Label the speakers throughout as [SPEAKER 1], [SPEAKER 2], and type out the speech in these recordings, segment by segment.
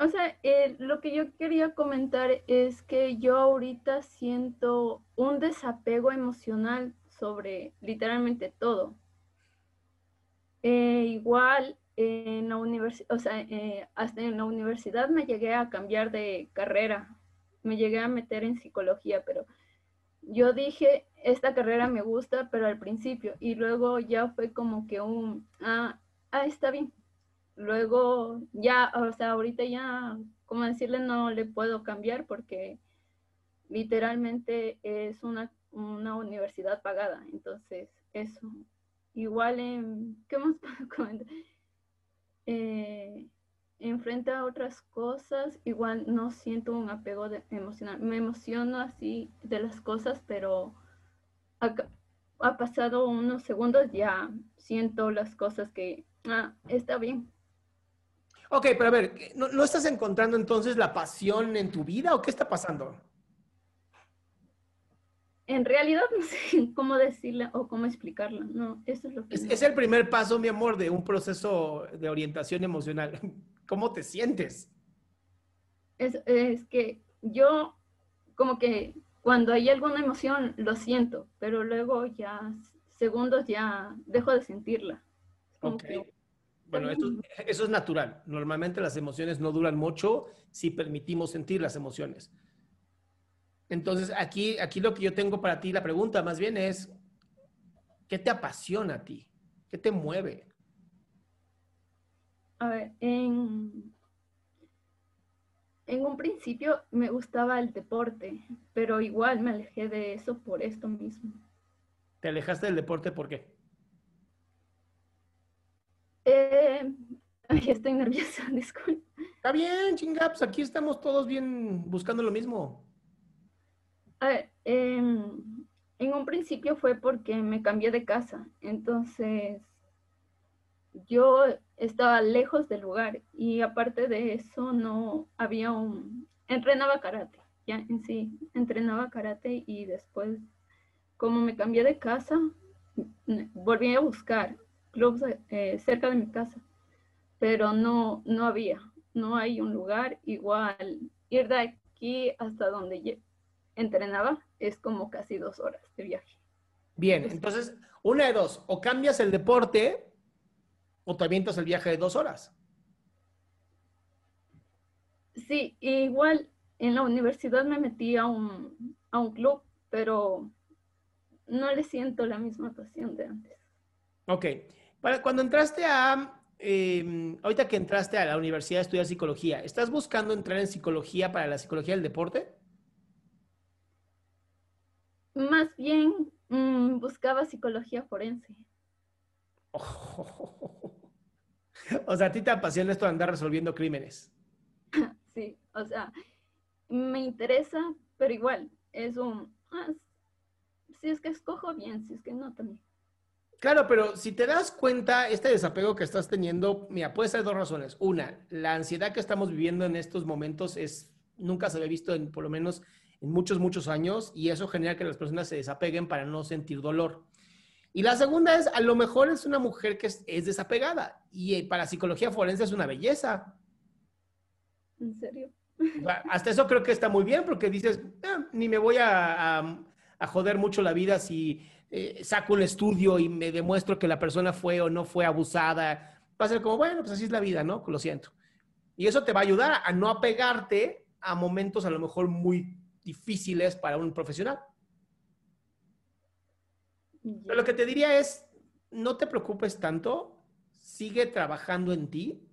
[SPEAKER 1] o sea, eh, lo que yo quería comentar es que yo ahorita siento un desapego emocional sobre literalmente todo. Eh, igual en la universidad, o sea, eh, hasta en la universidad me llegué a cambiar de carrera, me llegué a meter en psicología, pero yo dije, esta carrera me gusta, pero al principio, y luego ya fue como que un, ah, ah está bien, luego ya, o sea, ahorita ya, como decirle, no le puedo cambiar porque literalmente es una, una universidad pagada. Entonces, eso. Igual en, ¿qué más puedo comentar? Eh, enfrente a otras cosas, igual no siento un apego emocional. Me emociono así de las cosas, pero ha, ha pasado unos segundos ya siento las cosas que, ah, está bien,
[SPEAKER 2] Ok, pero a ver, ¿no, estás encontrando entonces la pasión en tu vida o qué está pasando?
[SPEAKER 1] En realidad no sé cómo decirla o cómo explicarla. No, eso es lo que...
[SPEAKER 2] Es, el primer paso, mi amor, de un proceso de orientación emocional. ¿Cómo te sientes?
[SPEAKER 1] Es, es que yo como que cuando hay alguna emoción lo siento, pero luego ya segundos ya dejo de sentirla.
[SPEAKER 2] Ok. Bueno, eso, es natural. Normalmente las emociones no duran mucho si permitimos sentir las emociones. Entonces, aquí, aquí lo que yo tengo para ti, la pregunta más bien es, ¿qué te apasiona a ti? ¿Qué te mueve?
[SPEAKER 1] A ver, en, en un principio me gustaba el deporte, pero igual me alejé de eso por esto mismo.
[SPEAKER 2] ¿Te alejaste del deporte por qué?
[SPEAKER 1] Eh, ay, estoy nerviosa, disculpa.
[SPEAKER 2] Está bien, chingaps, aquí estamos todos bien buscando lo mismo.
[SPEAKER 1] A ver, em, en un principio fue porque me cambié de casa, entonces yo estaba lejos del lugar y aparte de eso no había un... Entrenaba karate, ya en sí, entrenaba karate y después, como me cambié de casa, volví a buscar clubs eh, cerca de mi casa, pero no, no había, no hay un lugar igual. Ir de aquí hasta donde entrenaba es como casi dos horas de viaje.
[SPEAKER 2] Bien, entonces, una de dos, o cambias el deporte o te avientas el viaje de dos horas.
[SPEAKER 1] Sí, igual en la universidad me metí a un, a un club, pero no le siento la misma pasión de antes.
[SPEAKER 2] Ok. Cuando entraste a, em, ahorita que entraste a la universidad a estudiar psicología, ¿estás buscando entrar en psicología para la psicología del deporte?
[SPEAKER 1] Más bien mm, buscaba psicología forense.
[SPEAKER 2] O sea, a ti te apasiona esto de andar resolviendo crímenes.
[SPEAKER 1] sí, o sea, me interesa, pero igual, es un... Ah, si es que escojo bien, si es que no también.
[SPEAKER 2] Claro, pero si te das cuenta, este desapego que estás teniendo, mira, puede ser dos razones. Una, la ansiedad que estamos viviendo en estos momentos es, nunca se había visto en, por lo menos en muchos, muchos años, y eso genera que las personas se desapeguen para no sentir dolor. Y la segunda es, a lo mejor es una mujer que es, desapegada, y eh, para psicología forense es una belleza.
[SPEAKER 1] ¿En serio?
[SPEAKER 2] Hasta eso creo que está muy bien, porque dices, ah, ni me voy a, a, joder mucho la vida si eh, saco un estudio y me demuestro que la persona fue o no fue abusada. Va a ser como, bueno, pues así es la vida, ¿no? Lo siento. Y eso te va a ayudar a no apegarte a momentos a lo mejor muy difíciles para un profesional. Pero lo que te diría es, no te preocupes tanto, sigue trabajando en ti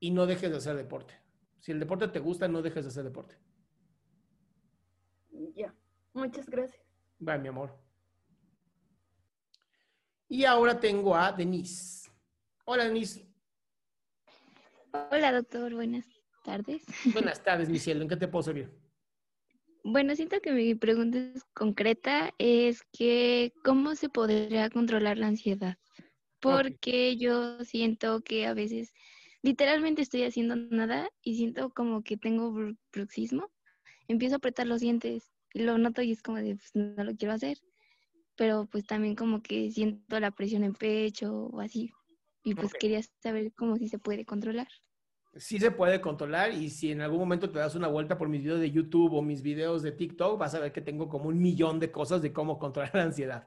[SPEAKER 2] y no dejes de hacer deporte. Si el deporte te gusta, no dejes de hacer deporte.
[SPEAKER 1] Ya, muchas gracias.
[SPEAKER 2] Bye, mi amor. Y ahora tengo a Denise. Hola, Denise.
[SPEAKER 3] Hola, doctor. Buenas tardes.
[SPEAKER 2] Buenas tardes, mi cielo. ¿En qué te puedo servir?
[SPEAKER 3] Bueno, siento que mi pregunta es concreta, es que ¿cómo se podría controlar la ansiedad? Porque yo siento que a veces literalmente estoy haciendo nada y siento como que tengo bruxismo. Empiezo a apretar los dientes y lo noto y es como de, pues, no lo quiero hacer. Pero pues también como que siento la presión en pecho o así. Y pues quería saber cómo si se puede controlar.
[SPEAKER 2] Sí se puede controlar y si en algún momento te das una vuelta por mis videos de YouTube o mis videos de TikTok, vas a ver que tengo como un millón de cosas de cómo controlar la ansiedad.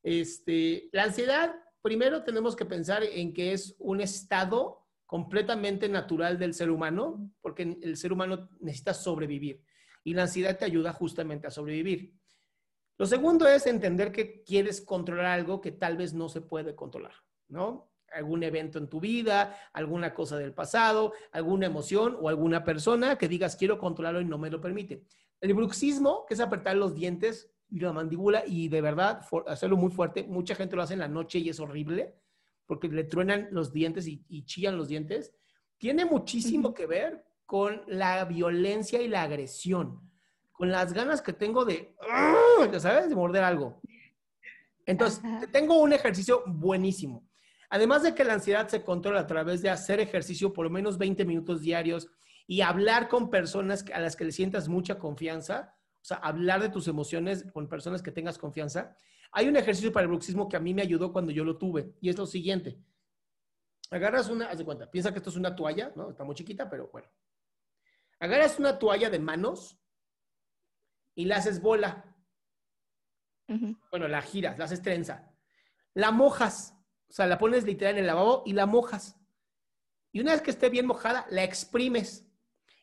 [SPEAKER 2] Este, la ansiedad, primero tenemos que pensar en que es un estado completamente natural del ser humano, porque el ser humano necesita sobrevivir y la ansiedad te ayuda justamente a sobrevivir. Lo segundo es entender que quieres controlar algo que tal vez no se puede controlar, ¿no? Algún evento en tu vida, alguna cosa del pasado, alguna emoción o alguna persona que digas quiero controlarlo y no me lo permite. El bruxismo, que es apretar los dientes y la mandíbula y de verdad hacerlo muy fuerte, mucha gente lo hace en la noche y es horrible porque le truenan los dientes y, chillan los dientes, tiene muchísimo que ver con la violencia y la agresión, con las ganas que tengo de, ¿sabes? De morder algo. Entonces, tengo un ejercicio buenísimo. Además de que la ansiedad se controla a través de hacer ejercicio por lo menos 20 minutos diarios y hablar con personas a las que le sientas mucha confianza, o sea, hablar de tus emociones con personas que tengas confianza, hay un ejercicio para el bruxismo que a mí me ayudó cuando yo lo tuve y es lo siguiente. Agarras una, haz de cuenta, piensa que esto es una toalla, ¿no? Está muy chiquita, pero bueno. Agarras una toalla de manos y la haces bola. Bueno, la giras, la haces trenza. La mojas, o sea, la pones literal en el lavabo y la mojas. Y una vez que esté bien mojada, la exprimes.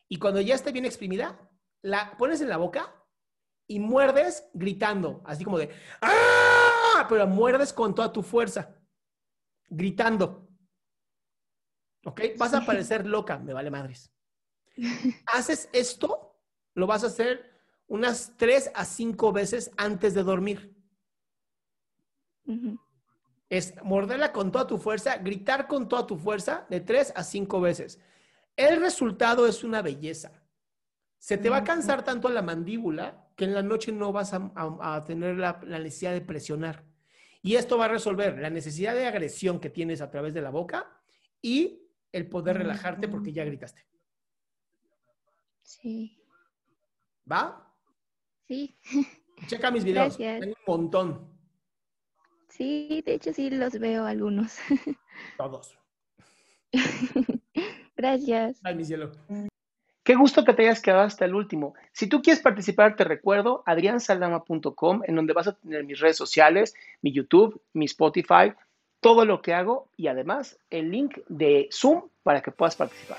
[SPEAKER 2] Y cuando ya esté bien exprimida, la pones en la boca y muerdes gritando, así como de ¡Ah! Pero muerdes con toda tu fuerza, gritando. ¿Ok? Vas a parecer loca, me vale madres. Haces esto, lo vas a hacer unas tres a cinco veces antes de dormir. Es morderla con toda tu fuerza, gritar con toda tu fuerza de tres a cinco veces. El resultado es una belleza. Se te va a cansar tanto la mandíbula que en la noche no vas a, tener la, necesidad de presionar. Y esto va a resolver la necesidad de agresión que tienes a través de la boca y el poder relajarte porque ya gritaste.
[SPEAKER 3] Sí.
[SPEAKER 2] ¿Va?
[SPEAKER 3] Sí.
[SPEAKER 2] Checa mis videos. Tengo un montón.
[SPEAKER 3] Sí, de hecho sí los veo algunos.
[SPEAKER 2] Todos.
[SPEAKER 3] Gracias.
[SPEAKER 2] Ay, mi cielo.
[SPEAKER 4] Qué gusto que te hayas quedado hasta el último. Si tú quieres participar, te recuerdo adriansaldama.com, en donde vas a tener mis redes sociales, mi YouTube, mi Spotify, todo lo que hago y además el link de Zoom para que puedas participar.